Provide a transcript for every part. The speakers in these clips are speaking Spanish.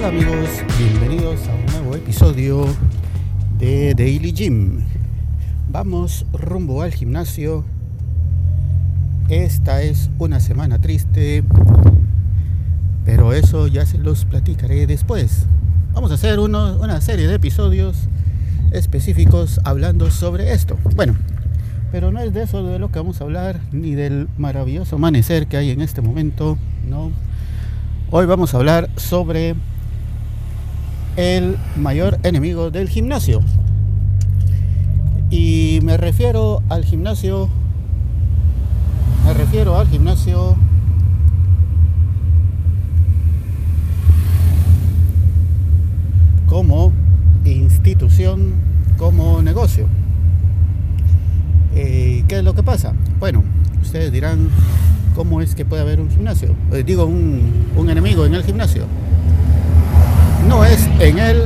Hola amigos, bienvenidos a un nuevo episodio de Daily Gym. Vamos rumbo al gimnasio. Esta es una semana triste, pero eso ya se los platicaré después. Vamos a hacer una serie de episodios específicos hablando sobre esto. Bueno, pero no es de eso de lo que vamos a hablar, ni del maravilloso amanecer que hay en este momento, no. Hoy vamos a hablar sobre el mayor enemigo del gimnasio. Y me refiero al gimnasio, me refiero al gimnasio como institución, como negocio. Eh, ¿Qué es lo que pasa? Bueno, ustedes dirán, ¿cómo es que puede haber un gimnasio? Eh, digo, un, un enemigo en el gimnasio. No es en él,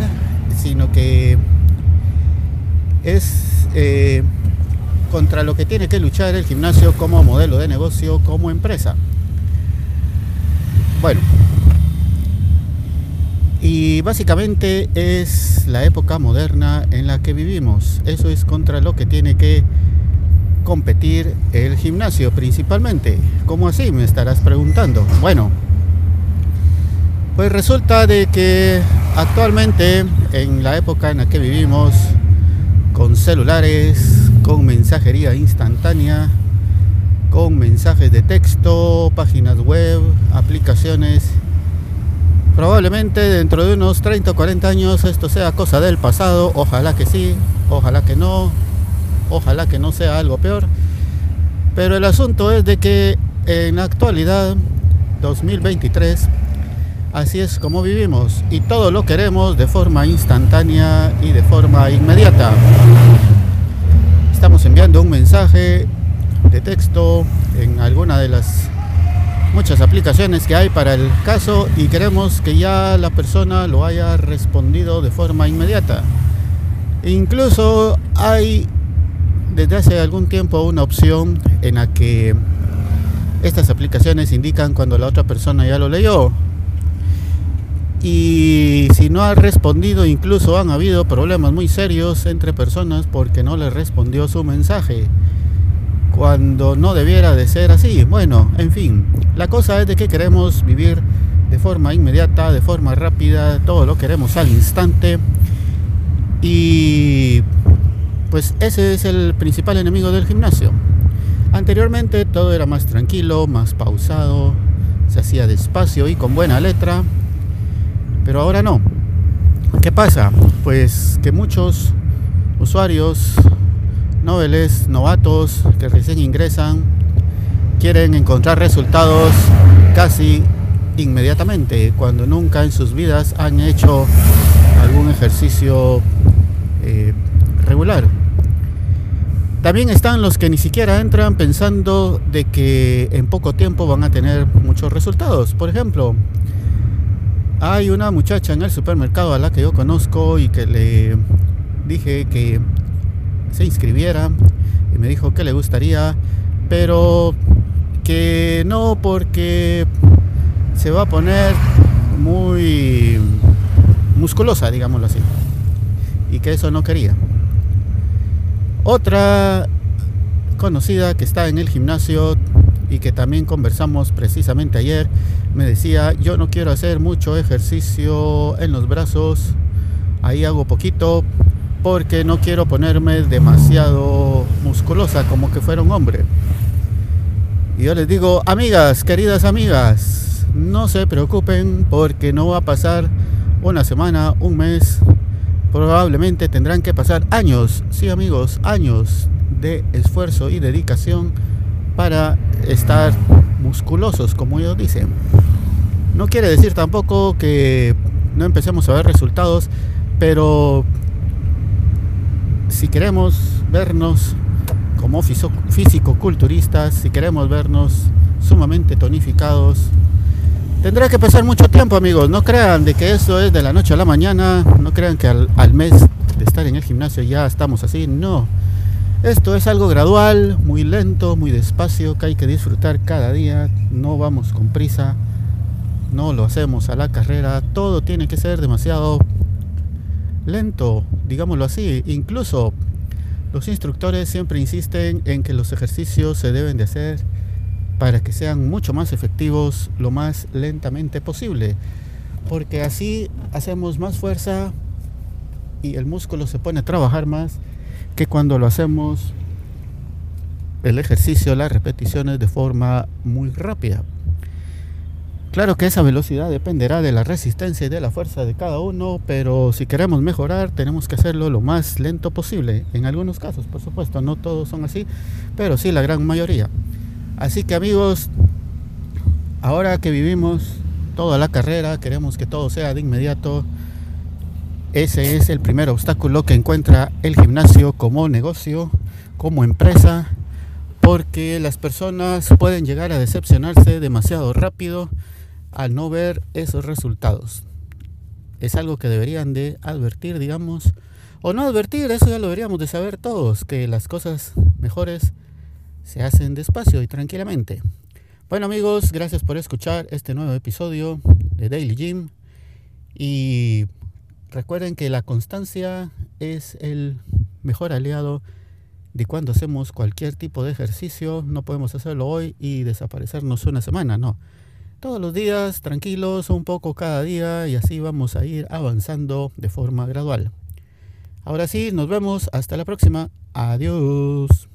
sino que es eh, contra lo que tiene que luchar el gimnasio como modelo de negocio, como empresa. Bueno, y básicamente es la época moderna en la que vivimos. Eso es contra lo que tiene que competir el gimnasio principalmente. ¿Cómo así? Me estarás preguntando. Bueno, pues resulta de que actualmente en la época en la que vivimos, con celulares, con mensajería instantánea, con mensajes de texto, páginas web, aplicaciones, probablemente dentro de unos 30 o 40 años esto sea cosa del pasado, ojalá que sí, ojalá que no, Ojalá que no sea algo peor. Pero el asunto es de que en la actualidad, 2023, así es como vivimos y todo lo queremos de forma instantánea y de forma inmediata. Estamos enviando un mensaje de texto en alguna de las muchas aplicaciones que hay para el caso y queremos que ya la persona lo haya respondido de forma inmediata. Incluso hay desde hace algún tiempo una opción en la que estas aplicaciones indican cuando la otra persona ya lo leyó. Y si no ha respondido, incluso han habido problemas muy serios entre personas porque no le respondió su mensaje. Cuando no debiera de ser así. Bueno, en fin, la cosa es que queremos vivir de forma inmediata, de forma rápida, todo lo queremos al instante. Y pues ese es el principal enemigo del gimnasio. Anteriormente todo era más tranquilo, más pausado, se hacía despacio y con buena letra, pero ahora no. ¿Qué pasa? Pues que muchos usuarios, noveles, novatos que recién ingresan, quieren encontrar resultados casi inmediatamente, cuando nunca en sus vidas han hecho algún ejercicio eh, regular. También están los que ni siquiera entran pensando de que en poco tiempo van a tener muchos resultados. Por ejemplo, hay una muchacha en el supermercado a la que yo conozco y que le dije que se inscribiera y me dijo que le gustaría, pero que no porque se va a poner muy musculosa, digámoslo así, y que eso no quería. Otra conocida que está en el gimnasio y que también conversamos precisamente ayer, me decía, yo no quiero hacer mucho ejercicio en los brazos, ahí hago poquito porque no quiero ponerme demasiado musculosa como que fuera un hombre. Y yo les digo, amigas, queridas amigas, no se preocupen porque no va a pasar una semana, un mes, probablemente tendrán que pasar años, sí amigos, años de esfuerzo y dedicación para estar musculosos, como ellos dicen. No quiere decir tampoco que no empecemos a ver resultados, pero si queremos vernos como físico-culturistas, si queremos vernos sumamente tonificados, Tendrá que pasar mucho tiempo, amigos. No crean de que eso es de la noche a la mañana. No crean que al, al, mes de estar en el gimnasio ya estamos así. No. Esto es algo gradual, muy lento, muy despacio, que hay que disfrutar cada día. No vamos con prisa. no lo hacemos a la carrera, todo tiene que ser demasiado lento, digámoslo así. Incluso los instructores siempre insisten en que los ejercicios se deben de hacer para que sean mucho más efectivos lo más lentamente posible. Porque así hacemos más fuerza y el músculo se pone a trabajar más que cuando lo hacemos el ejercicio, las repeticiones de forma muy rápida. Claro que esa velocidad dependerá de la resistencia y de la fuerza de cada uno, pero si queremos mejorar tenemos que hacerlo lo más lento posible. En algunos casos, por supuesto, no todos son así, pero sí la gran mayoría. Así que amigos, ahora que vivimos toda la carrera, queremos que todo sea de inmediato. Ese es el primer obstáculo que encuentra el gimnasio como negocio, como empresa, porque las personas pueden llegar a decepcionarse demasiado rápido al no ver esos resultados. Es algo que deberían de advertir, digamos, o no advertir, eso ya lo deberíamos de saber todos, que las cosas mejores se hacen despacio y tranquilamente. Bueno amigos, gracias por escuchar este nuevo episodio de Daily Gym y recuerden que la constancia es el mejor aliado de cuando hacemos cualquier tipo de ejercicio. No podemos hacerlo hoy y desaparecernos una semana, no todos los días, tranquilos, un poco cada día y así vamos a ir avanzando de forma gradual. Ahora sí, nos vemos, hasta la próxima. Adiós.